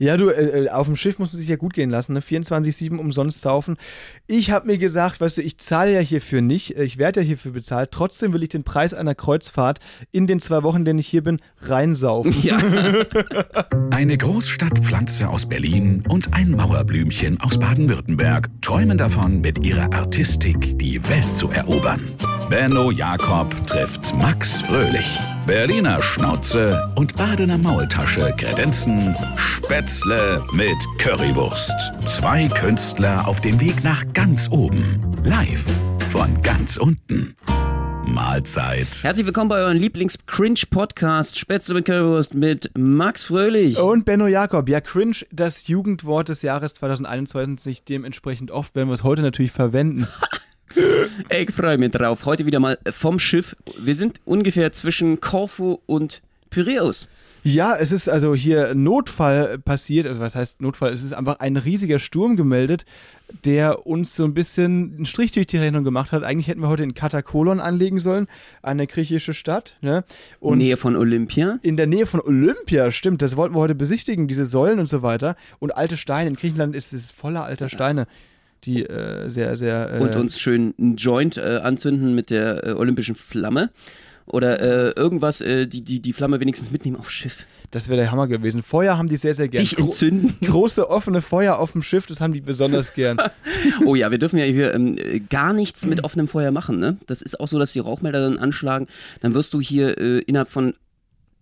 Ja, du, äh, auf dem Schiff muss man sich ja gut gehen lassen, ne? 24-7 umsonst saufen. Ich habe mir gesagt, weißt du, ich zahle ja hierfür nicht, äh, ich werde ja hierfür bezahlt, trotzdem will ich den Preis einer Kreuzfahrt in den zwei Wochen, in denen ich hier bin, reinsaufen. Ja. Eine Großstadtpflanze aus Berlin und ein Mauerblümchen aus Baden-Württemberg träumen davon, mit ihrer Artistik die Welt zu erobern. Benno Jakob trifft Max Fröhlich. Berliner Schnauze und Badener Maultasche kredenzen Spätzle mit Currywurst. Zwei Künstler auf dem Weg nach ganz oben. Live von ganz unten. Mahlzeit. Herzlich willkommen bei eurem Lieblings-Cringe-Podcast Spätzle mit Currywurst mit Max Fröhlich. Und Benno Jakob, ja, cringe, das Jugendwort des Jahres 2021, dementsprechend oft werden wir es heute natürlich verwenden. Ich freue mich drauf. Heute wieder mal vom Schiff. Wir sind ungefähr zwischen Korfu und Piräus. Ja, es ist also hier Notfall passiert. Also was heißt Notfall? Es ist einfach ein riesiger Sturm gemeldet, der uns so ein bisschen einen Strich durch die Rechnung gemacht hat. Eigentlich hätten wir heute in Katakolon anlegen sollen, eine griechische Stadt. Ne? Und Nähe von Olympia. In der Nähe von Olympia, stimmt. Das wollten wir heute besichtigen, diese Säulen und so weiter. Und alte Steine. In Griechenland ist es voller alter Steine die äh, sehr, sehr. Äh und uns schön einen Joint äh, anzünden mit der äh, olympischen Flamme. Oder äh, irgendwas, äh, die, die, die Flamme wenigstens mitnehmen aufs Schiff. Das wäre der Hammer gewesen. Feuer haben die sehr, sehr gern. Dich entzünden. Gro große offene Feuer auf dem Schiff, das haben die besonders gern. oh ja, wir dürfen ja hier ähm, gar nichts mit offenem Feuer machen. Ne? Das ist auch so, dass die Rauchmelder dann anschlagen. Dann wirst du hier innerhalb von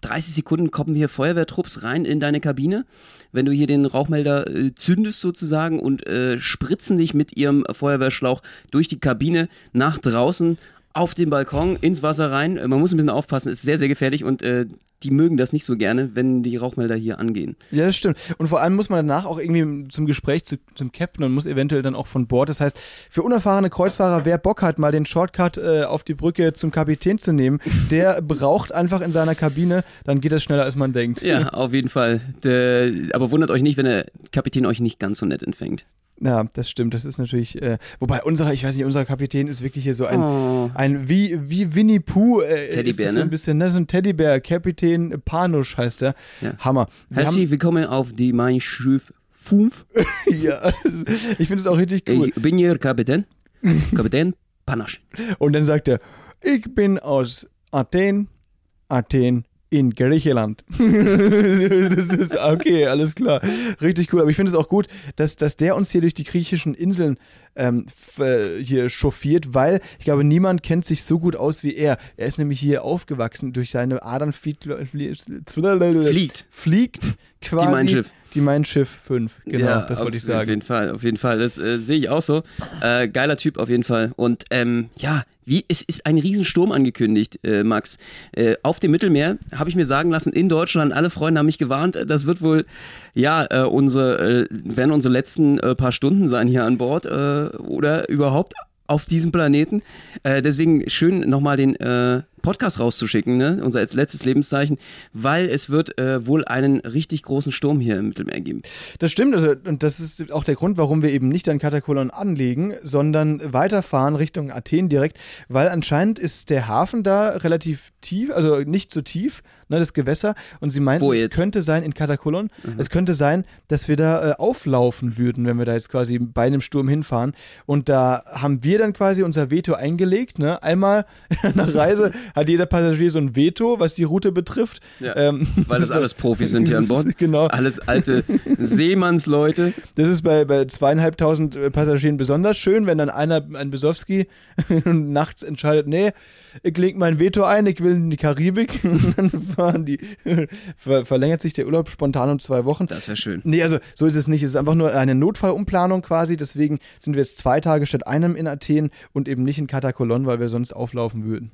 30 Sekunden kommen hier Feuerwehrtrupps rein in deine Kabine. Wenn du hier den Rauchmelder äh, zündest sozusagen und äh, spritzen dich mit ihrem Feuerwehrschlauch durch die Kabine nach draußen auf den Balkon ins Wasser rein. Man muss ein bisschen aufpassen, ist sehr, sehr gefährlich und äh, die mögen das nicht so gerne, wenn die Rauchmelder hier angehen. Ja, das stimmt. Und vor allem muss man danach auch irgendwie zum Gespräch zu, zum Captain und muss eventuell dann auch von Bord. Das heißt, für unerfahrene Kreuzfahrer, wer Bock hat, mal den Shortcut äh, auf die Brücke zum Kapitän zu nehmen, der braucht einfach in seiner Kabine, dann geht das schneller, als man denkt. Ja, auf jeden Fall. Der, aber wundert euch nicht, wenn der Kapitän euch nicht ganz so nett empfängt. Ja, das stimmt. Das ist natürlich. Äh, wobei unserer, ich weiß nicht, unser Kapitän ist wirklich hier so ein, oh. ein wie, wie Winnie Pooh. Äh, Teddybär, ist so ein ne? bisschen, ne? So ein Teddybär. Kapitän Panusch heißt er. Ja. Hammer. Wir Herzlich willkommen auf die Mein Schiff 5. ja, ich finde es auch richtig cool. Ich bin hier Kapitän. Kapitän Panusch. Und dann sagt er: Ich bin aus Athen. Athen in Griechenland. das ist, okay, alles klar. Richtig cool. Aber ich finde es auch gut, dass, dass der uns hier durch die griechischen Inseln ähm, äh, hier chauffiert, weil ich glaube, niemand kennt sich so gut aus wie er. Er ist nämlich hier aufgewachsen. Durch seine Adern fliegt, fliegt, fliegt quasi. Die Mein Schiff. Die Mein Schiff 5, genau, ja, das wollte ich sagen. Auf jeden Fall, auf jeden Fall, das äh, sehe ich auch so. Äh, geiler Typ auf jeden Fall. Und ähm, ja, wie, es ist ein Riesensturm angekündigt, äh, Max. Äh, auf dem Mittelmeer habe ich mir sagen lassen, in Deutschland, alle Freunde haben mich gewarnt, äh, das wird wohl, ja, äh, unsere, werden unsere letzten paar Stunden sein hier an Bord oder überhaupt auf diesem Planeten. deswegen schön nochmal den Podcast rauszuschicken, ne? unser letztes Lebenszeichen, weil es wird äh, wohl einen richtig großen Sturm hier im Mittelmeer geben. Das stimmt, also, und das ist auch der Grund, warum wir eben nicht an Katakolon anlegen, sondern weiterfahren Richtung Athen direkt, weil anscheinend ist der Hafen da relativ tief, also nicht so tief, ne, das Gewässer, und sie meinten, es könnte sein in Katakolon, mhm. es könnte sein, dass wir da äh, auflaufen würden, wenn wir da jetzt quasi bei einem Sturm hinfahren. Und da haben wir dann quasi unser Veto eingelegt, ne? einmal nach Reise hat jeder Passagier so ein Veto, was die Route betrifft. Ja, ähm, weil das alles Profis sind hier an Bord. Genau. Alles alte Seemannsleute. Das ist bei, bei zweieinhalbtausend äh, Passagieren besonders schön, wenn dann einer, ein Besowski, nachts entscheidet, nee, ich lege mein Veto ein, ich will in die Karibik. dann fahren die, ver verlängert sich der Urlaub spontan um zwei Wochen. Das wäre schön. Nee, also so ist es nicht. Es ist einfach nur eine Notfallumplanung quasi. Deswegen sind wir jetzt zwei Tage statt einem in Athen und eben nicht in Katakolon, weil wir sonst auflaufen würden.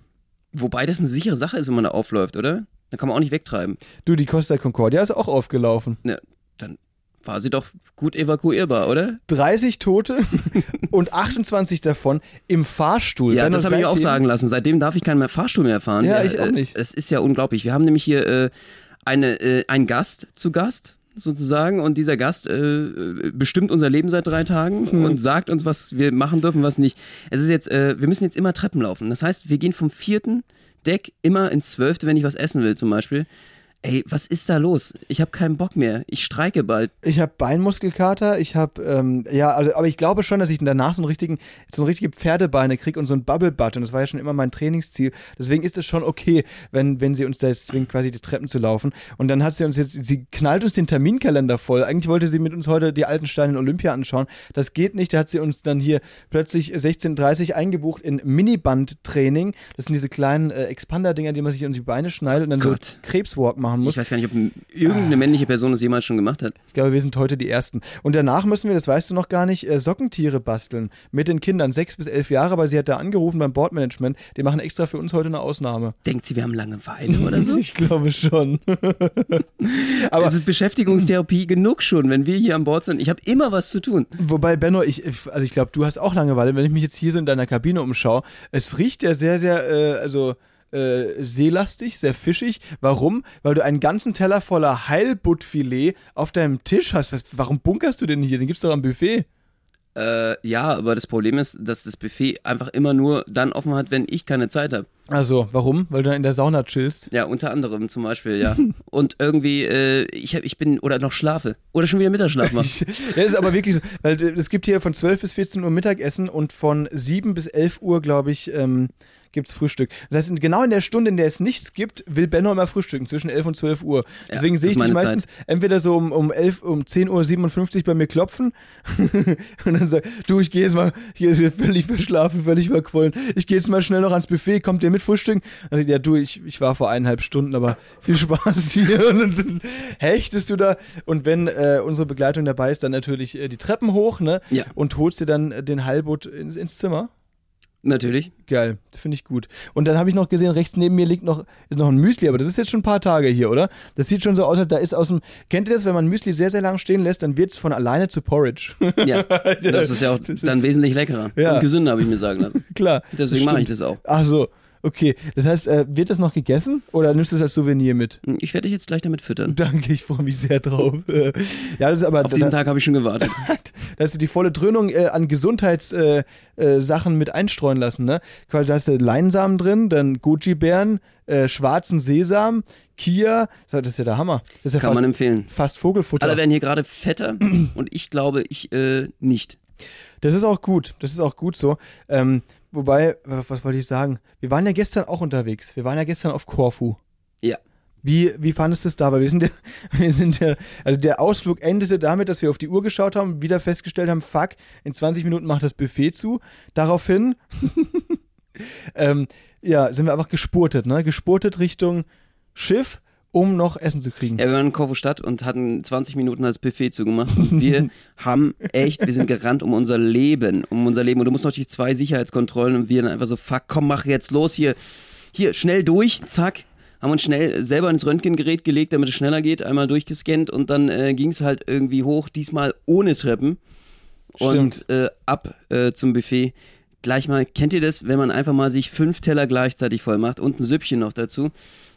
Wobei das eine sichere Sache ist, wenn man da aufläuft, oder? Da kann man auch nicht wegtreiben. Du, die Costa Concordia ist auch aufgelaufen. Ja, dann war sie doch gut evakuierbar, oder? 30 Tote und 28 davon im Fahrstuhl. Ja, das habe ich mir auch sagen lassen. Seitdem darf ich keinen mehr Fahrstuhl mehr fahren. Ja, ich auch nicht. Es ist ja unglaublich. Wir haben nämlich hier äh, eine, äh, einen Gast zu Gast sozusagen und dieser Gast äh, bestimmt unser Leben seit drei Tagen hm. und sagt uns, was wir machen dürfen, was nicht. Es ist jetzt, äh, wir müssen jetzt immer Treppen laufen. Das heißt, wir gehen vom vierten Deck immer ins zwölfte, wenn ich was essen will zum Beispiel. Ey, was ist da los? Ich habe keinen Bock mehr. Ich streike bald. Ich habe Beinmuskelkater, ich habe, ähm, ja, also, aber ich glaube schon, dass ich danach so einen richtigen, so eine richtige Pferdebeine kriege und so ein Bubble Butt. Und das war ja schon immer mein Trainingsziel. Deswegen ist es schon okay, wenn, wenn sie uns da jetzt zwingt, quasi die Treppen zu laufen. Und dann hat sie uns jetzt, sie knallt uns den Terminkalender voll. Eigentlich wollte sie mit uns heute die alten Steine in Olympia anschauen. Das geht nicht. Da hat sie uns dann hier plötzlich 16.30 eingebucht in Miniband-Training. Das sind diese kleinen äh, Expander-Dinger, die man sich um die Beine schneidet und dann Gott. so Krebswalk machen muss. Ich weiß gar nicht, ob irgendeine männliche Person das jemals schon gemacht hat. Ich glaube, wir sind heute die Ersten. Und danach müssen wir, das weißt du noch gar nicht, äh, Sockentiere basteln mit den Kindern, sechs bis elf Jahre, aber sie hat da angerufen beim Boardmanagement. Die machen extra für uns heute eine Ausnahme. Denkt sie, wir haben Langeweile oder so? Ich glaube schon. aber Es ist Beschäftigungstherapie genug schon, wenn wir hier an Bord sind. Ich habe immer was zu tun. wobei, Benno, ich, also ich glaube, du hast auch Langeweile. Wenn ich mich jetzt hier so in deiner Kabine umschaue, es riecht ja sehr, sehr, äh, also äh, seelastig, sehr fischig. Warum? Weil du einen ganzen Teller voller Heilbuttfilet auf deinem Tisch hast. Was, warum bunkerst du denn hier? Den gibt's doch am Buffet. Äh, ja, aber das Problem ist, dass das Buffet einfach immer nur dann offen hat, wenn ich keine Zeit habe. Also, warum? Weil du dann in der Sauna chillst. Ja, unter anderem zum Beispiel, ja. Und irgendwie, äh, ich, hab, ich bin, oder noch schlafe. Oder schon wieder Mittagsschlaf mache. Das ist aber wirklich so, weil äh, es gibt hier von 12 bis 14 Uhr Mittagessen und von 7 bis 11 Uhr, glaube ich, ähm, gibt es Frühstück. Das heißt, genau in der Stunde, in der es nichts gibt, will Benno immer frühstücken, zwischen 11 und 12 Uhr. Deswegen das sehe ich dich meistens entweder so um, um, 11, um 10 Uhr 57 bei mir klopfen und dann sag du, ich gehe jetzt mal, hier ist hier völlig verschlafen, völlig verquollen, ich gehe jetzt mal schnell noch ans Buffet, kommt ihr mit frühstücken? Dann sag ich, ja du, ich, ich war vor eineinhalb Stunden, aber viel Spaß hier. Und dann hechtest du da und wenn äh, unsere Begleitung dabei ist, dann natürlich äh, die Treppen hoch, ne? Ja. Und holst dir dann äh, den Heilbutt ins, ins Zimmer. Natürlich. Geil, finde ich gut. Und dann habe ich noch gesehen, rechts neben mir liegt noch, ist noch ein Müsli, aber das ist jetzt schon ein paar Tage hier, oder? Das sieht schon so aus, als da ist aus dem. Kennt ihr das, wenn man Müsli sehr, sehr lang stehen lässt, dann wird es von alleine zu Porridge. Ja, das ist ja auch dann wesentlich leckerer Ja. und gesünder, habe ich mir sagen lassen. Klar. Deswegen mache ich das auch. Ach so, okay. Das heißt, äh, wird das noch gegessen oder nimmst du es als Souvenir mit? Ich werde dich jetzt gleich damit füttern. Danke, ich freue mich sehr drauf. Äh, ja, das ist aber. Auf diesen Tag habe ich schon gewartet. Da hast du die volle Dröhnung äh, an Gesundheitssachen äh, äh, mit einstreuen lassen, ne? Quasi, Da hast du Leinsamen drin, dann Goji-Beeren, äh, schwarzen Sesam, Kia, das ist ja der Hammer. Das ist ja Kann fast, man empfehlen. fast Vogelfutter. Alle werden hier gerade fetter und ich glaube, ich nicht. Das ist auch gut, das ist auch gut so. Ähm, wobei, was, wollte ich sagen? Wir waren ja gestern auch unterwegs. Wir waren ja gestern auf Korfu. Ja. Wie, wie fandest du es da? Weil wir sind ja, wir sind ja, also der Ausflug endete damit, dass wir auf die Uhr geschaut haben, wieder festgestellt haben, fuck, in 20 Minuten macht das Buffet zu. Daraufhin, ähm, ja, sind wir einfach gespurtet, ne? Gespurtet Richtung Schiff, um noch Essen zu kriegen. Ja, wir waren in Korfu Stadt und hatten 20 Minuten als Buffet zugemacht. Und wir haben echt, wir sind gerannt um unser Leben, um unser Leben. Und du musst natürlich zwei Sicherheitskontrollen und wir dann einfach so, fuck, komm, mach jetzt los hier. Hier, schnell durch, zack. Haben uns schnell selber ins Röntgengerät gelegt, damit es schneller geht, einmal durchgescannt und dann äh, ging es halt irgendwie hoch, diesmal ohne Treppen. Stimmt. Und äh, ab äh, zum Buffet. Gleich mal, kennt ihr das, wenn man einfach mal sich fünf Teller gleichzeitig voll macht und ein Süppchen noch dazu,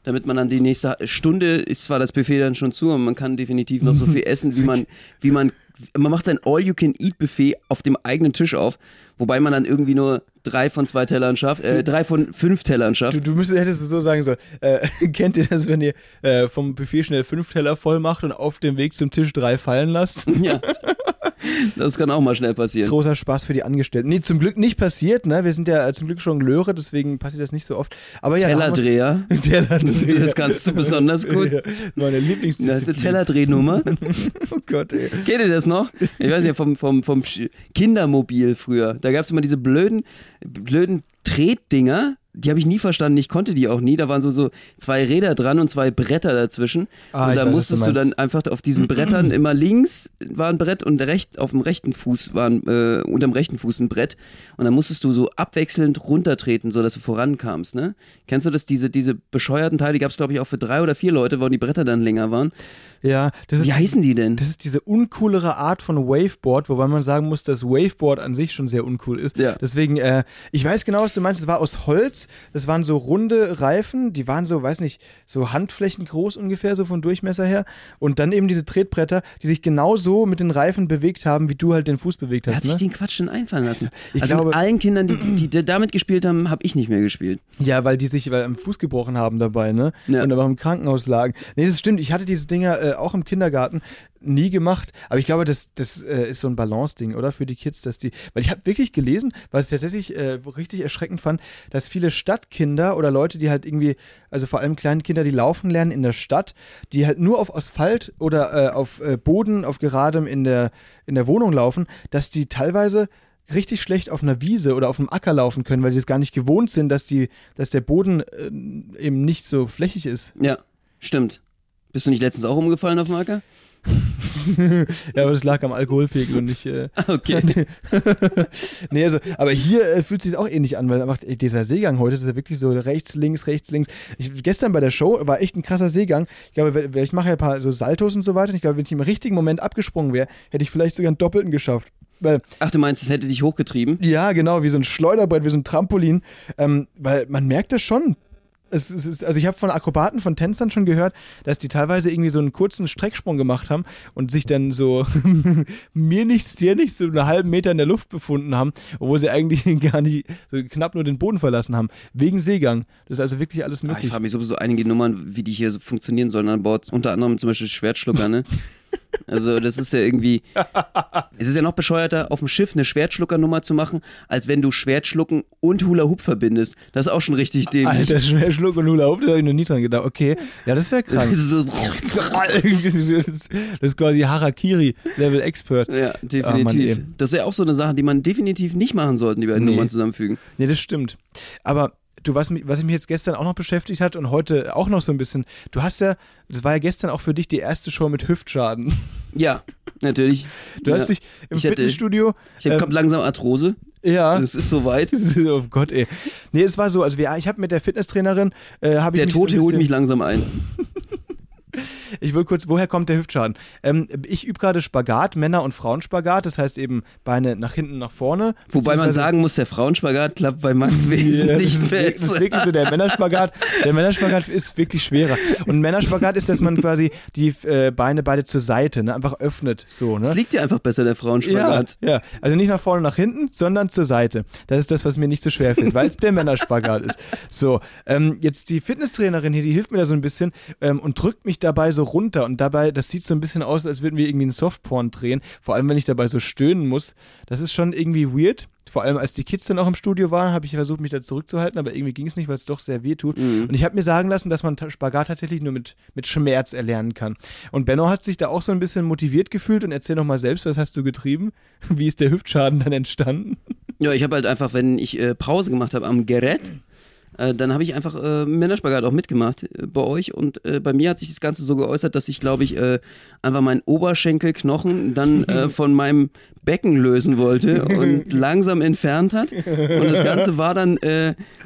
damit man dann die nächste Stunde ist zwar das Buffet dann schon zu, aber man kann definitiv noch so viel essen, wie man, wie man, man macht sein All-You-Can-Eat-Buffet auf dem eigenen Tisch auf, wobei man dann irgendwie nur drei von zwei Tellern schafft, äh, drei von fünf Tellern schafft. Du, du müsstest, hättest es so sagen sollen. Äh, kennt ihr das, wenn ihr äh, vom Buffet schnell fünf Teller voll macht und auf dem Weg zum Tisch drei fallen lasst? Ja. Das kann auch mal schnell passieren. Großer Spaß für die Angestellten. Nee, zum Glück nicht passiert, ne? Wir sind ja äh, zum Glück Jongleure, deswegen passiert das nicht so oft. Aber ja, Tellerdreher. Tellerdreher. Das kannst du besonders gut. Ja, meine Das ist eine Lieblingsdisziplin. Tellerdrehnummer. Oh Gott, ey. Kennt ihr das noch? Ich weiß nicht, vom, vom, vom Kindermobil früher. Da gab es immer diese blöden, blöden Tretdinger. Die habe ich nie verstanden. Ich konnte die auch nie. Da waren so, so zwei Räder dran und zwei Bretter dazwischen. Ah, und da weiß, musstest du du dann einfach auf diesen Brettern immer links war ein Brett und recht, auf dem rechten Fuß war ein, äh, unterm rechten Fuß ein Brett. Und dann musstest du so abwechselnd runtertreten, sodass du vorankamst. Ne? Kennst du das? Diese, diese bescheuerten Teile, die gab es, glaube ich, auch für drei oder vier Leute, wo die Bretter dann länger waren. Ja, das ist Wie heißen die denn? Das ist diese uncoolere Art von Waveboard, wobei man sagen muss, dass Waveboard an sich schon sehr uncool ist. Ja. Deswegen, äh, ich weiß genau, was du meinst. Es war aus Holz. Das waren so runde Reifen. Die waren so, weiß nicht, so Handflächen groß ungefähr, so vom Durchmesser her. Und dann eben diese Tretbretter, die sich genauso mit den Reifen bewegt haben, wie du halt den Fuß bewegt Wer hast. hat sich Ne? den Quatsch denn einfallen lassen? Ich also glaube- mit allen Kindern, die, die, die damit gespielt haben, habe ich nicht mehr gespielt. Ja, weil die sich weil am Fuß gebrochen haben dabei, ne? Ja. Und aber im Krankenhaus lagen. Nee, das stimmt. Ich hatte diese Dinger äh, auch im Kindergarten nie gemacht. Aber ich glaube, das, das äh, ist so ein Balance-Ding, oder? Für die Kids, dass die. Weil ich habe wirklich gelesen, was ich tatsächlich äh, richtig erschreckend fand, dass viele Stadtkinder oder Leute, die halt irgendwie, also vor allem kleine Kinder, die laufen lernen in der Stadt, die halt nur auf Asphalt oder äh, auf äh, Boden, auf geradem in der, in der Wohnung laufen, dass die teilweise richtig schlecht auf einer Wiese oder auf einem Acker laufen können, weil die es gar nicht gewohnt sind, dass, die, dass der Boden äh, eben nicht so flächig ist. Ja, stimmt. Bist du nicht letztens auch umgefallen auf Marker? Ja, aber das lag am Alkoholpegel und nicht. Äh, Okay. nee, also, aber hier äh, fühlt sich auch ähnlich an, weil einfach ey, dieser Seegang heute ist ja wirklich so rechts, links, rechts, links. Ich, gestern bei der Show war echt ein krasser Seegang. Ich glaube, ich mache ja ein paar so Saltos und so weiter. Und ich glaube, wenn ich im richtigen Moment abgesprungen wäre, hätte ich vielleicht sogar einen Doppelten geschafft. Weil Ach, du meinst, es hätte dich hochgetrieben? Ja, genau, wie so ein Schleuderbrett, wie so ein Trampolin. Ähm, weil man merkt das schon. Es, es ist, also ich habe von Akrobaten, von Tänzern schon gehört, dass die teilweise irgendwie so einen kurzen Strecksprung gemacht haben und sich dann so mir nichts, dir nichts, so einen halben Meter in der Luft befunden haben, obwohl sie eigentlich gar nicht so knapp nur den Boden verlassen haben. Wegen Seegang. Das ist also wirklich alles Ah, ich möglich. frage mich sowieso einige Nummern, wie die hier so funktionieren sollen an Bord. Unter anderem zum Beispiel Schwertschlucker, ne? Also das ist ja irgendwie. Es ist ja noch bescheuerter, auf dem Schiff eine Schwertschlucker-Nummer zu machen, als wenn du Schwertschlucken und Hula Hoop verbindest. Das ist auch schon richtig dämlich. Alter, schwer Schluck und Hula Hoop, da habe ich noch nie dran gedacht. Okay, ja, das wäre Das krank. ist so, das ist quasi Harakiri, Level Expert. ja, Ah, Mann, definitiv. ey. das wäre auch so eine Sache, die man definitiv nicht machen sollte, die beiden Nee. Nummern zusammenfügen. Nee, das stimmt. Aber du, was mich, was mich jetzt gestern auch noch beschäftigt hat und heute auch noch so ein bisschen, du hast ja, das war ja gestern auch für dich die erste Show mit Hüftschaden. Ja, natürlich. Du ja. hast dich im Ich Fitnessstudio. Ich habe ähm, langsam Arthrose. ja. Das ist soweit. oh Gott, ey. Nee, es war so, also wir, ich habe mit der Fitnesstrainerin, äh, habe ich Der Tote so holt mich langsam ein. Ich will kurz, woher kommt der Hüftschaden? Ähm, ich übe gerade Spagat, Männer- und Frauenspagat, das heißt eben Beine nach hinten, nach vorne. Wobei man sagen muss, der Frauenspagat klappt bei Max Ja, wesentlich das, ist, wirklich- das ist besser. wirklich so, der Männerspagat, der Männerspagat ist wirklich schwerer. Und Männerspagat ist, dass man quasi die äh, Beine beide zur Seite, ne, einfach öffnet, so, ne? Es liegt dir einfach besser, der Ja, Frauenspagat. ja, also nicht nach vorne, nach hinten, sondern zur Seite. Das ist das, was mir nicht so schwer fällt, weil es der Männerspagat ist. So, ähm, jetzt die Fitnesstrainerin hier, die hilft mir da so ein bisschen ähm, und drückt mich dabei so runter und dabei, das sieht so ein bisschen aus, als würden wir irgendwie einen Softporn drehen, vor allem wenn ich dabei so stöhnen muss. Das ist schon irgendwie weird. Vor allem als die Kids dann auch im Studio waren, habe ich versucht, mich da zurückzuhalten, aber irgendwie ging es nicht, weil es doch sehr weh tut. Mhm. Und ich habe mir sagen lassen, dass man Spagat tatsächlich nur mit, mit Schmerz erlernen kann. Und Benno hat sich da auch so ein bisschen motiviert gefühlt und erzähl noch mal selbst, was hast du getrieben? Wie ist der Hüftschaden dann entstanden? Ja, ich habe halt einfach, wenn ich äh, Pause gemacht habe am Gerät, äh, dann habe ich einfach äh, Männerspagat auch mitgemacht äh, bei euch und äh, bei mir hat sich das Ganze so geäußert, dass ich, glaube ich, äh, einfach meinen Oberschenkelknochen dann äh, von meinem Becken lösen wollte und langsam entfernt hat. Und das Ganze war dann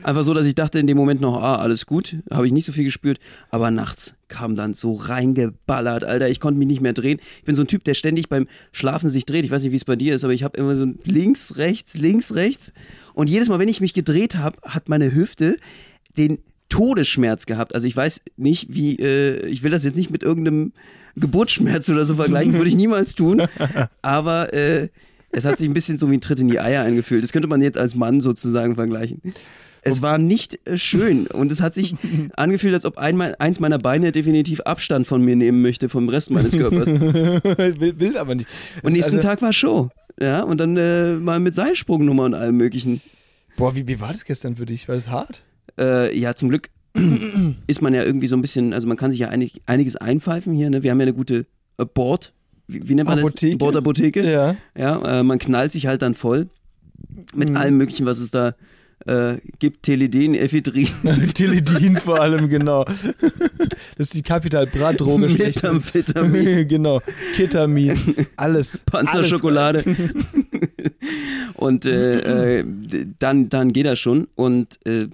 einfach so, dass ich dachte in dem Moment noch, ah, alles gut, habe ich nicht so viel gespürt, aber nachts kam dann so reingeballert, Alter, ich konnte mich nicht mehr drehen. Ich bin so ein Typ, der ständig beim Schlafen sich dreht. Ich weiß nicht, wie es bei dir ist, aber ich habe immer so links, rechts, links, rechts. Und jedes Mal, wenn ich mich gedreht habe, hat meine Hüfte den Todesschmerz gehabt. Also ich weiß nicht, wie, äh, ich will das jetzt nicht mit irgendeinem Geburtsschmerz oder so vergleichen, würde ich niemals tun. Aber äh, es hat sich ein bisschen so wie ein Tritt in die Eier eingefühlt. Das könnte man jetzt als Mann sozusagen vergleichen. Es war nicht äh, schön und es hat sich angefühlt, als ob ein, eins meiner Beine definitiv Abstand von mir nehmen möchte vom Rest meines Körpers. Und will, will aber nicht. Das- nächsten also, Tag war Show. Ja, und dann äh, mal mit Seilsprungnummer und allem möglichen. Boah, wie, wie war das gestern für dich? War das hart? Äh, ja, zum Glück ist man ja irgendwie so ein bisschen, also man kann sich ja einig, einiges einpfeifen hier. Ne? Wir haben ja eine gute äh, Board, wie, wie nennt man Apotheke? das? Bordapotheke. Ja. Ja, äh, man knallt sich halt dann voll mit Mhm. allem möglichen, was es da äh, gibt. Teledin, Ephedrin, Teledin vor allem, genau. Das ist die Kapital Bra Droge. Methamphetamin, genau. Ketamin. Alles. Panzerschokolade. und äh, äh, dann, dann geht das schon. Und äh,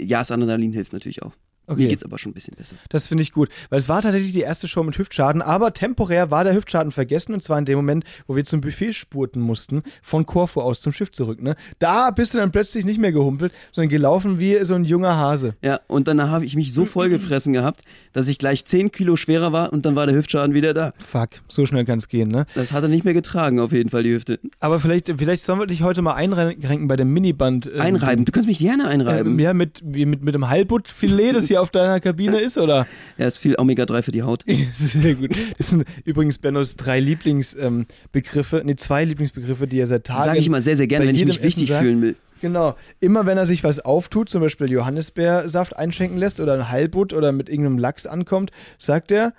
ja, das Adrenalin hilft natürlich auch. Okay. Mir geht's aber schon ein bisschen besser. Das finde ich gut, weil es war tatsächlich die erste Show mit Hüftschaden, aber temporär war der Hüftschaden vergessen und zwar in dem Moment, wo wir zum Buffet spurten mussten, von Korfu aus zum Schiff zurück. Ne? Da bist du dann plötzlich nicht mehr gehumpelt, sondern gelaufen wie so ein junger Hase. Ja, und dann habe ich mich so vollgefressen gehabt, dass ich gleich 10 Kilo schwerer war und dann war der Hüftschaden wieder da. Fuck, so schnell kann es gehen, ne? Das hat er nicht mehr getragen, auf jeden Fall, die Hüfte. Aber vielleicht, vielleicht sollen wir dich heute mal einrenken bei dem Miniband. ähm, Einreiben, du kannst mich gerne einreiben. Ähm, ja, mit, mit, mit dem Heilbuttfilet, das hier auf deiner Kabine ist, oder? Ja, ist viel Omega-3 für die Haut. Sehr gut. Das sind übrigens Bennos drei Lieblingsbegriffe, ähm, nee, zwei Lieblingsbegriffe, die er seit Tagen. Sage ich mal sehr, sehr gerne, wenn ich mich wichtig sagt. fühlen will. Genau. Immer wenn er sich was auftut, zum Beispiel Johannisbeersaft einschenken lässt oder ein Heilbutt oder mit irgendeinem Lachs ankommt, sagt er,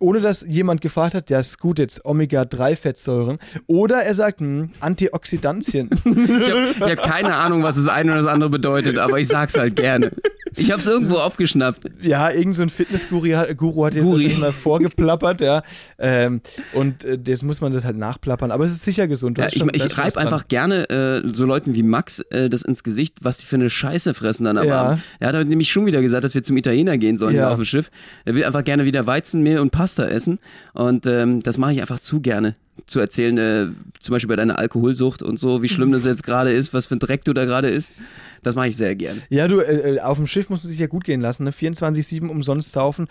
ohne dass jemand gefragt hat, ja, ist gut jetzt Omega-3-Fettsäuren. Oder er sagt, hm, Antioxidantien. Ich habe hab keine Ahnung, was das eine oder das andere bedeutet, aber ich sag's halt gerne. Ich habe es irgendwo aufgeschnappt. ja, irgend so ein Fitnessguru hat, Guru hat jetzt Guri. mal vorgeplappert, ja. Ähm, und äh, jetzt muss man das halt nachplappern. Aber es ist sicher gesund. Ja, ich schon- ich reibe einfach gerne äh, so Leuten wie Max äh, das ins Gesicht, was die für eine Scheiße fressen dann am Ja. Er hat nämlich schon wieder gesagt, dass wir zum Italiener gehen sollen Ja. auf dem Schiff. Er will einfach gerne wieder Weizenmehl und Pasta essen und ähm, das mache ich einfach zu gerne. Zu erzählen, äh, zum Beispiel bei deiner Alkoholsucht und so, wie schlimm das jetzt gerade ist, was für ein Dreck du da gerade isst. Das mache ich sehr gerne. Ja, du, äh, äh, auf dem Schiff muss man sich ja gut gehen lassen, ne? 24-7 umsonst saufen.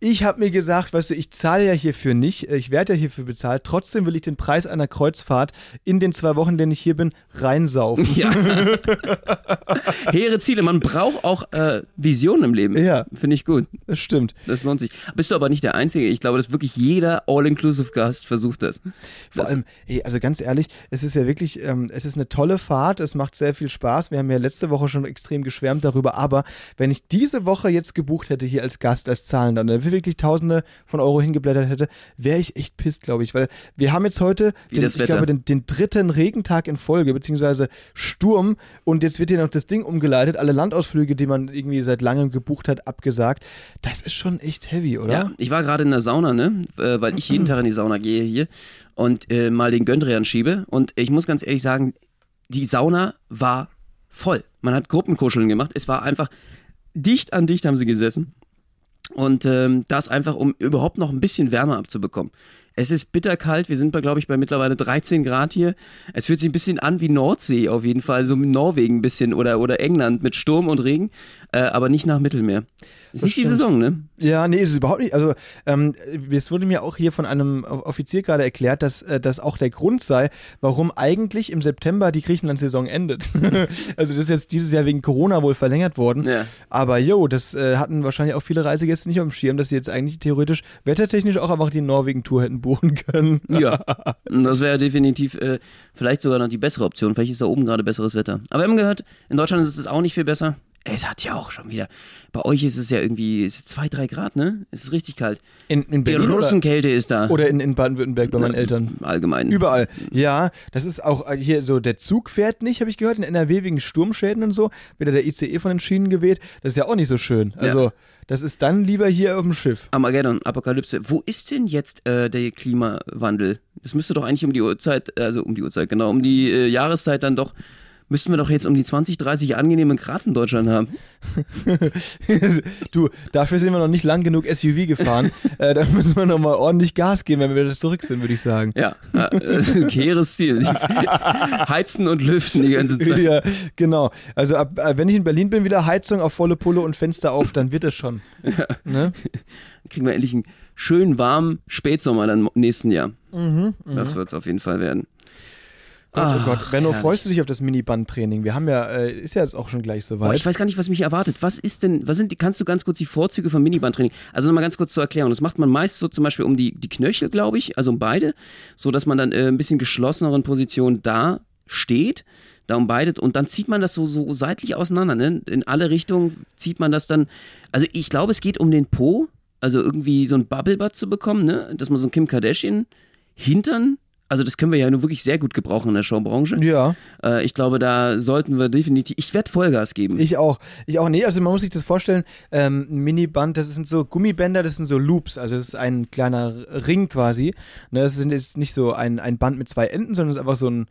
Ich habe mir gesagt, weißt du, ich zahle ja hierfür nicht, äh, ich werde ja hierfür bezahlt, trotzdem will ich den Preis einer Kreuzfahrt in den zwei Wochen, in denen ich hier bin, reinsaufen. Ja. Hehre Ziele. Man braucht auch äh, Visionen im Leben. Ja. Finde ich gut. Das stimmt. Das lohnt sich. Bist du aber nicht der Einzige. Ich glaube, dass wirklich jeder All-Inclusive-Gast versucht das. Vor das allem, ey, also ganz ehrlich, es ist ja wirklich, ähm, es ist eine tolle Fahrt, es macht sehr viel Spaß. Wir haben ja letzte Woche schon extrem geschwärmt darüber, aber wenn ich diese Woche jetzt gebucht hätte hier als Gast, als Zahlender, und da wirklich Tausende von Euro hingeblättert hätte, wäre ich echt pisst, glaube ich, weil wir haben jetzt heute, den, ich glaube, den, den dritten Regentag in Folge, beziehungsweise Sturm und jetzt wird hier noch das Ding umgeleitet, alle Landausflüge, die man irgendwie seit langem gebucht hat, abgesagt. Das ist schon echt heavy, oder? Ja, ich war gerade in der Sauna, ne? Äh, weil ich jeden Tag in die Sauna gehe hier und äh, mal den Göndrian schiebe. Und ich muss ganz ehrlich sagen, die Sauna war voll. Man hat Gruppenkuscheln gemacht. Es war einfach dicht an dicht haben sie gesessen. Und ähm, das einfach, um überhaupt noch ein bisschen Wärme abzubekommen. Es ist bitterkalt. Wir sind, bei, glaube ich, bei mittlerweile 13 Grad hier. Es fühlt sich ein bisschen an wie Nordsee auf jeden Fall. So mit Norwegen ein bisschen oder, oder England mit Sturm und Regen, äh, aber nicht nach Mittelmeer. Ist nicht die stimmt. Saison, ne? Ja, nee, ist es überhaupt nicht. Also, ähm, es wurde mir auch hier von einem Offizier gerade erklärt, dass äh, das auch der Grund sei, warum eigentlich im September die Griechenland-Saison endet. also, das ist jetzt dieses Jahr wegen Corona wohl verlängert worden. Ja. Aber jo, das äh, hatten wahrscheinlich auch viele Reisegäste nicht auf dem Schirm, dass sie jetzt eigentlich theoretisch wettertechnisch auch einfach die Norwegen-Tour hätten buchen können. Ja, das wäre definitiv äh, vielleicht sogar noch die bessere Option. Vielleicht ist da oben gerade besseres Wetter. Aber wir haben gehört, in Deutschland ist es auch nicht viel besser. Es hat ja auch schon wieder. Bei euch ist es ja irgendwie es zwei, drei Grad, ne? Es ist richtig kalt. In, in Die Berlin oder, Russenkälte ist da. oder in, in Baden-Württemberg bei meinen Eltern. Allgemein. Überall. Ja, das ist auch äh, hier so, der Zug fährt nicht, habe ich gehört, in NRW wegen Sturmschäden und so. Wieder der ICE von den Schienen geweht. Das ist ja auch nicht so schön. Also, das ist dann lieber hier auf dem Schiff. Armageddon, Apokalypse. Wo ist denn jetzt äh, der Klimawandel? Das müsste doch eigentlich um die Uhrzeit, also um die Uhrzeit, genau, um die äh, Jahreszeit dann doch, müssten wir doch jetzt um die 20, 30 angenehmen Grad in Deutschland haben. du, dafür sind wir noch nicht lang genug SUV gefahren. äh, da müssen wir noch mal ordentlich Gas geben, wenn wir wieder zurück sind, würde ich sagen. Ja, äh, kehres Ziel. Heizen und lüften die ganze Zeit. Ja, genau. Also ab, äh, wenn ich in Berlin bin, wieder Heizung auf volle Pulle und Fenster auf, dann wird es schon. Ne? kriegen wir endlich einen schönen warmen Spätsommer dann im nächsten Jahr. das wird es auf jeden Fall werden. Gott, oh Ach, Gott. Benno, herrlich. freust du dich auf das Miniband-Training? Wir haben ja, äh, ist ja jetzt auch schon gleich Boah, soweit. ich weiß gar nicht, was mich erwartet. Was ist denn, was sind die, kannst du ganz kurz die Vorzüge vom Minibandtraining? Also nochmal ganz kurz zur Erklärung. Das macht man meist so zum Beispiel um die, die Knöchel, glaube ich, also um beide, so dass man dann äh, ein bisschen geschlosseneren Position da steht, da um beide und dann zieht man das so, so seitlich auseinander, ne? In alle Richtungen zieht man das dann. Also ich glaube, es geht um den Po, also irgendwie so ein Bubblebutt zu bekommen, ne? Dass man so ein Kim Kardashian Hintern, also das können wir ja nur wirklich sehr gut gebrauchen in der Showbranche. ja, Äh, ich glaube, da sollten wir definitiv. Ich werde Vollgas geben. ich auch. Ich auch. Nee, also man muss sich das vorstellen, ähm, ein Miniband, das sind so Gummibänder, das sind so Loops. Also das ist ein kleiner Ring quasi. Ne, das jetzt nicht so ein, ein Band mit zwei Enden, sondern es ist einfach so ein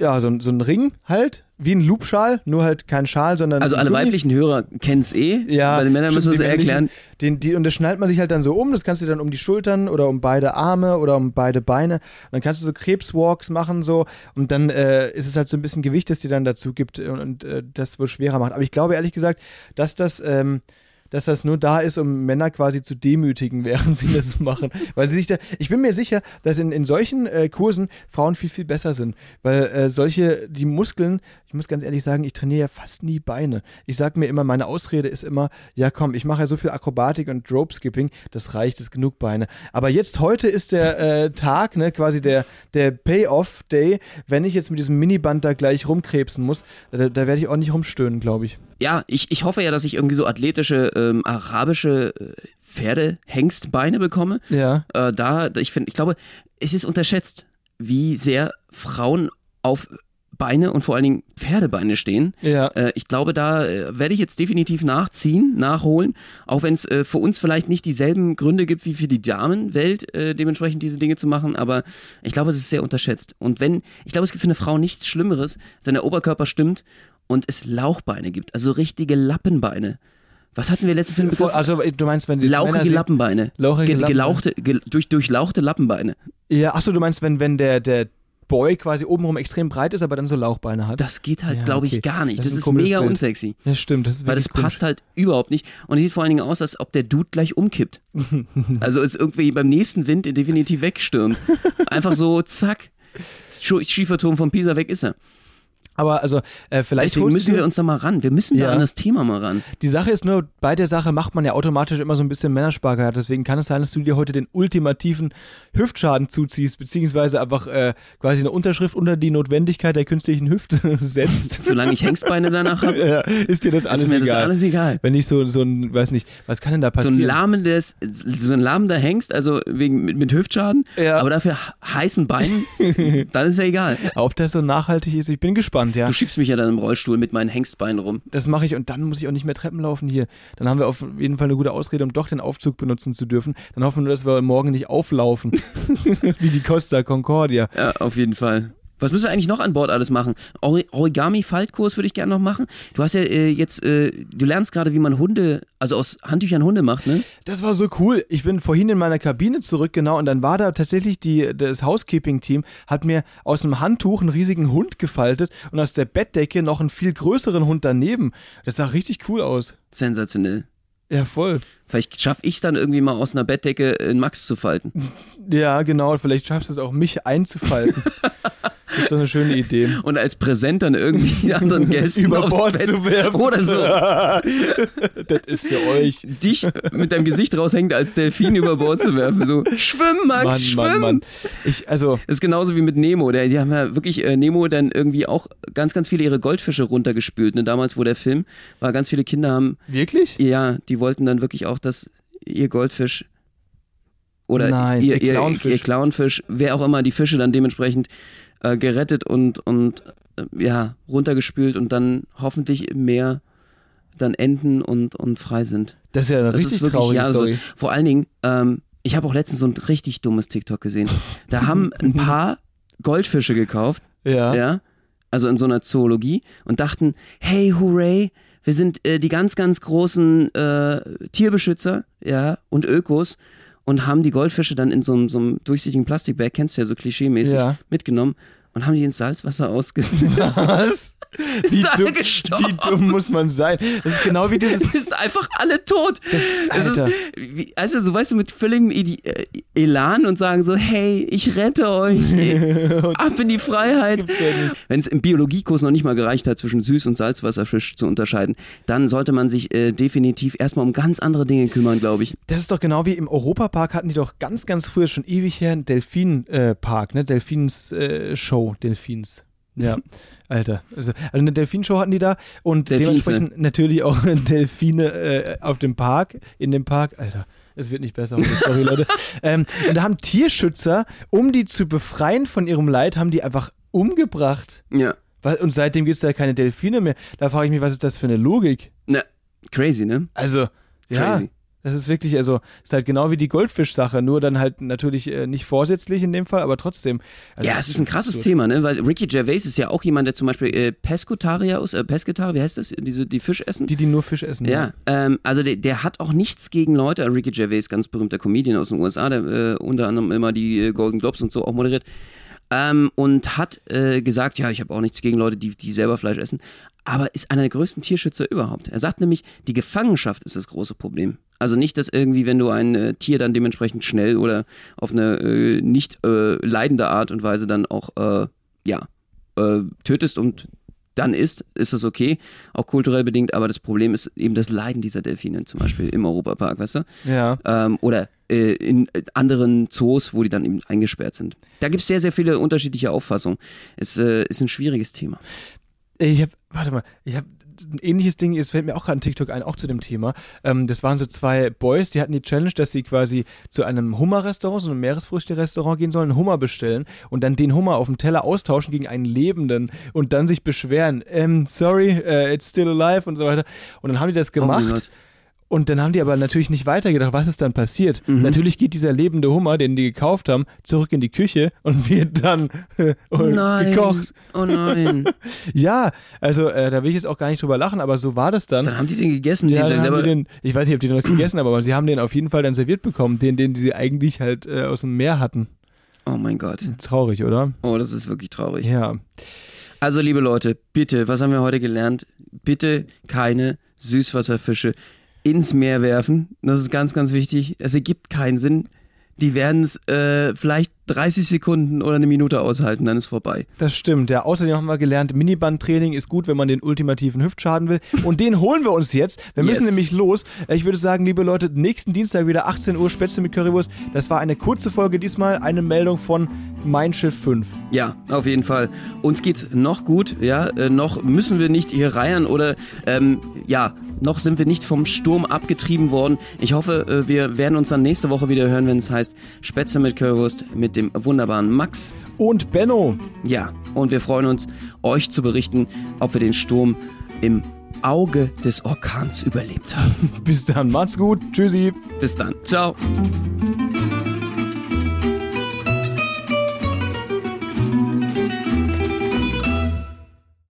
ja, so, ein- so ein Ring halt, wie ein Loopschal, nur halt kein Schal, sondern Also alle Gummi. weiblichen Hörer kennen es eh. Ja, Bei den Männern müssen wir es erklären. Den, die, und das schnallt man sich halt dann so um. Das kannst du dann um die Schultern oder um beide Arme oder um beide Beine. Und dann kannst du so Krebswalks machen so. Und dann äh, ist es halt so ein bisschen Gewicht, das dir dann dazu gibt und, und äh, das wohl schwerer macht. Aber ich glaube ehrlich gesagt, dass das ähm, dass das nur da ist, um Männer quasi zu demütigen, während sie das machen. Weil sie sich da, ich bin mir sicher, dass in, in solchen äh, Kursen Frauen viel, viel besser sind. Weil äh, solche, die Muskeln, ich muss ganz ehrlich sagen, ich trainiere ja fast nie Beine. Ich sage mir immer, meine Ausrede ist immer, ja komm, ich mache ja so viel Akrobatik und Rope-Skipping, das reicht, das ist genug Beine. Aber jetzt, heute ist der äh, Tag, ne, quasi der, der Payoff-Day, wenn ich jetzt mit diesem Miniband da gleich rumkrebsen muss, da, da werde ich auch nicht rumstöhnen, glaube ich. Ja, ich, ich hoffe ja, dass ich irgendwie so athletische ähm, arabische äh, Pferde-Hengstbeine bekomme. Ja. Äh, da, ich finde, ich glaube, es ist unterschätzt, wie sehr Frauen auf Beine und vor allen Dingen Pferdebeine stehen. Ja. Äh, ich glaube, da äh, werde ich jetzt definitiv nachziehen, nachholen, auch wenn es äh, für uns vielleicht nicht dieselben Gründe gibt wie für die Damenwelt, äh, dementsprechend diese Dinge zu machen, aber ich glaube, es ist sehr unterschätzt. Und wenn, ich glaube, es gibt für eine Frau nichts Schlimmeres, als wenn der Oberkörper stimmt und es Lauchbeine gibt, also richtige Lappenbeine. Was hatten wir letzten Film? Also du meinst, wenn die Lauchige sehen- Lappenbeine. Lauchige Ge gelauchte, ge durch, durchlauchte Lappenbeine. Ja, achso, du meinst, wenn, wenn der, der Boy quasi obenrum extrem breit ist, aber dann so Lauchbeine hat. Das geht halt, Ja, glaube ich, okay. gar nicht. Das Das, ist ist mega Bild. unsexy. ja, stimmt. Das ist Weil das wirklich passt halt überhaupt nicht. Und es sieht vor allen Dingen aus, als ob der Dude gleich umkippt. also ist irgendwie beim nächsten Wind definitiv wegstürmt. Einfach so, zack. Schieferturm von Pisa, weg ist er. Aber also, äh, vielleicht Deswegen müssen wir uns da mal ran. Wir müssen Ja. da an das Thema mal ran. Die Sache ist nur, bei der Sache macht man ja automatisch immer so ein bisschen Männerspagat. Deswegen kann es sein, dass du dir heute den ultimativen Hüftschaden zuziehst, beziehungsweise einfach äh, quasi eine Unterschrift unter die Notwendigkeit der künstlichen Hüfte setzt. Solange ich Hengstbeine danach habe, ja, ist dir das alles ist mir das egal. alles egal. Wenn ich so, so ein, weiß nicht, was kann denn da So passieren? ein, lahmendes, so ein lahmender Hengst, also wegen, mit, mit Hüftschaden, Ja. aber dafür heißen Beinen, dann ist ja egal. Ob das so nachhaltig ist, ich bin gespannt, ja. Du schiebst mich ja dann im Rollstuhl mit meinen Hengstbeinen rum. Das mache ich und dann muss ich auch nicht mehr Treppen laufen hier. Dann haben wir auf jeden Fall eine gute Ausrede, um doch den Aufzug benutzen zu dürfen. Dann hoffen wir, dass wir morgen nicht auflaufen. Wie die Costa Concordia. Ja, auf jeden Fall. Was müssen wir eigentlich noch an Bord alles machen? Ori- Origami-Faltkurs würde ich gerne noch machen. Du hast ja äh, jetzt, äh, du lernst gerade, wie man Hunde, also aus Handtüchern Hunde macht, ne? Das war so cool. Ich bin vorhin in meiner Kabine zurück, genau, und dann war da tatsächlich die, das Housekeeping-Team, hat mir aus einem Handtuch einen riesigen Hund gefaltet und aus der Bettdecke noch einen viel größeren Hund daneben. Das sah richtig cool aus. Sensationell. Ja, voll. Vielleicht schaffe ich es dann irgendwie mal aus einer Bettdecke einen Max zu falten. Ja, genau. Vielleicht schaffst du es auch, mich einzufalten. das ist so eine schöne Idee. Und als Präsent dann irgendwie anderen Gästen Über Bord Bett zu werfen. oder so. das ist für euch. Dich mit deinem Gesicht raushängt als Delfin über Bord zu werfen. So, schwimm, Max, Mann, schwimm. Mann, Mann. Ich, also, Das ist genauso wie mit Nemo. Der, die haben ja wirklich äh, Nemo dann irgendwie auch ganz, ganz viele ihre Goldfische runtergespült. Ne? Damals, wo der Film war, ganz viele Kinder haben, wirklich? ja, die wollten dann wirklich auch, dass ihr Goldfisch oder Nein, ihr ihr, Clownfisch. ihr Clownfisch, wer auch immer, die Fische dann dementsprechend äh, gerettet und, und äh, ja, runtergespült und dann hoffentlich im Meer dann enden und, und frei sind. Das ist ja eine Das richtig ist wirklich, traurige ja, also, Story. vor allen Dingen, ähm, ich habe auch letztens so ein richtig dummes TikTok gesehen. Da haben ein paar Goldfische gekauft, Ja. ja, also in so einer Zoologie und dachten, hey, hooray, wir sind äh, die ganz, ganz großen äh, Tierbeschützer, ja, und Ökos und haben die Goldfische dann in so einem, so einem durchsichtigen Plastikbag, kennst du ja so klischeemäßig, Ja. mitgenommen und haben die ins Salzwasser ausgesetzt. Was? Wie dumm, wie dumm muss man sein? Das ist genau wie dieses. Es sind einfach alle tot. es ist, wie, also so weißt du, mit völligem äh, Elan und sagen so, hey, ich rette euch, ab in die Freiheit. ja. Wenn es im Biologiekurs noch nicht mal gereicht hat, zwischen Süß- und Salzwasserfisch zu unterscheiden, dann sollte man sich äh, definitiv erstmal um ganz andere Dinge kümmern, glaube ich. Das ist doch genau wie im Europapark hatten die doch ganz, ganz früher, schon ewig her, einen Delfin-Park, ne? Delfins-Show, Delfins. Ja, Alter. Also, also eine Delfinshow hatten die da und Delfinse. dementsprechend natürlich auch Delfine äh, auf dem Park, in dem Park. Alter, es wird nicht besser, sorry Leute. ähm, und da haben Tierschützer, um die zu befreien von ihrem Leid, haben die einfach umgebracht. Ja. Und seitdem gibt es da keine Delfine mehr. Da frage ich mich, was ist das für eine Logik? Na, crazy, ne? Also, ja, Crazy. Das ist wirklich, also, ist halt genau wie die Goldfisch-Sache, nur dann halt natürlich äh, nicht vorsätzlich in dem Fall, aber trotzdem. Also ja, es ist ein krasses absurd. Thema, ne? Weil Ricky Gervais ist ja auch jemand, der zum Beispiel äh, Pescotarier ist, äh, Pescetarier, wie heißt das? Diese, die Fisch essen? Die, die nur Fisch essen. Ja, ja. Ähm, also der, der, hat auch nichts gegen Leute. Ricky Gervais, ganz berühmter Comedian aus den USA, der äh, unter anderem immer die äh, Golden Globes und so auch moderiert. Ähm, und hat äh, gesagt, ja, ich habe auch nichts gegen Leute, die, die selber Fleisch essen, aber ist einer der größten Tierschützer überhaupt. Er sagt nämlich, die Gefangenschaft ist das große Problem. Also nicht, dass irgendwie, wenn du ein äh, Tier dann dementsprechend schnell oder auf eine äh, nicht äh, leidende Art und Weise dann auch, äh, ja, äh, tötest und dann isst, ist das okay, auch kulturell bedingt, aber das Problem ist eben das Leiden dieser Delfine zum Beispiel im Europapark, weißt du? Ja. Ähm, oder äh, in anderen Zoos, wo die dann eben eingesperrt sind. Da gibt es sehr, sehr viele unterschiedliche Auffassungen. Es ist ein schwieriges Thema. Ich habe, warte mal, ich habe ein ähnliches Ding, es fällt mir auch gerade ein TikTok ein, auch zu dem Thema. Ähm, das waren so zwei Boys, die hatten die Challenge, dass sie quasi zu einem Hummer-Restaurant, so einem Meeresfrüchte-Restaurant gehen sollen, einen Hummer bestellen und dann den Hummer auf dem Teller austauschen gegen einen Lebenden und dann sich beschweren, ähm, sorry, uh, it's still alive und so weiter. Und dann haben die das oh gemacht. Oh und dann haben die aber natürlich nicht weitergedacht, was ist dann passiert. Mhm. Natürlich geht dieser lebende Hummer, den die gekauft haben, zurück in die Küche und wird dann äh, nein. gekocht. Oh nein. ja, also äh, da will ich jetzt auch gar nicht drüber lachen, aber so war das dann. Dann haben die den gegessen. Ja, den haben den, ich weiß nicht, ob die den noch gegessen haben, aber sie haben den auf jeden Fall dann serviert bekommen, den, den sie eigentlich halt äh, aus dem Meer hatten. Oh mein Gott. Traurig, oder? Oh, das ist wirklich traurig. Ja. Also, liebe Leute, bitte, was haben wir heute gelernt? Bitte keine Süßwasserfische ins Meer werfen. Das ist ganz, ganz wichtig. Es ergibt keinen Sinn. Die werden es äh, vielleicht 30 Sekunden oder eine Minute aushalten, dann ist vorbei. Das stimmt, ja. Außerdem haben wir gelernt, Minibandtraining ist gut, wenn man den ultimativen Hüftschaden will. Und den holen wir uns jetzt. Wir müssen yes. nämlich los. Ich würde sagen, liebe Leute, nächsten Dienstag wieder 18 Uhr Spätzle mit Currywurst. Das war eine kurze Folge diesmal, eine Meldung von Mein Schiff 5. Ja, auf jeden Fall. Uns geht's noch gut, ja. Äh, noch müssen wir nicht hier reiern oder ähm, ja, noch sind wir nicht vom Sturm abgetrieben worden. Ich hoffe, äh, wir werden uns dann nächste Woche wieder hören, wenn es heißt Spätzle mit Currywurst mit dem wunderbaren Max. Und Benno. Ja, und wir freuen uns, euch zu berichten, ob wir den Sturm im Auge des Orkans überlebt haben. Bis dann, macht's gut. Tschüssi. Bis dann. Ciao.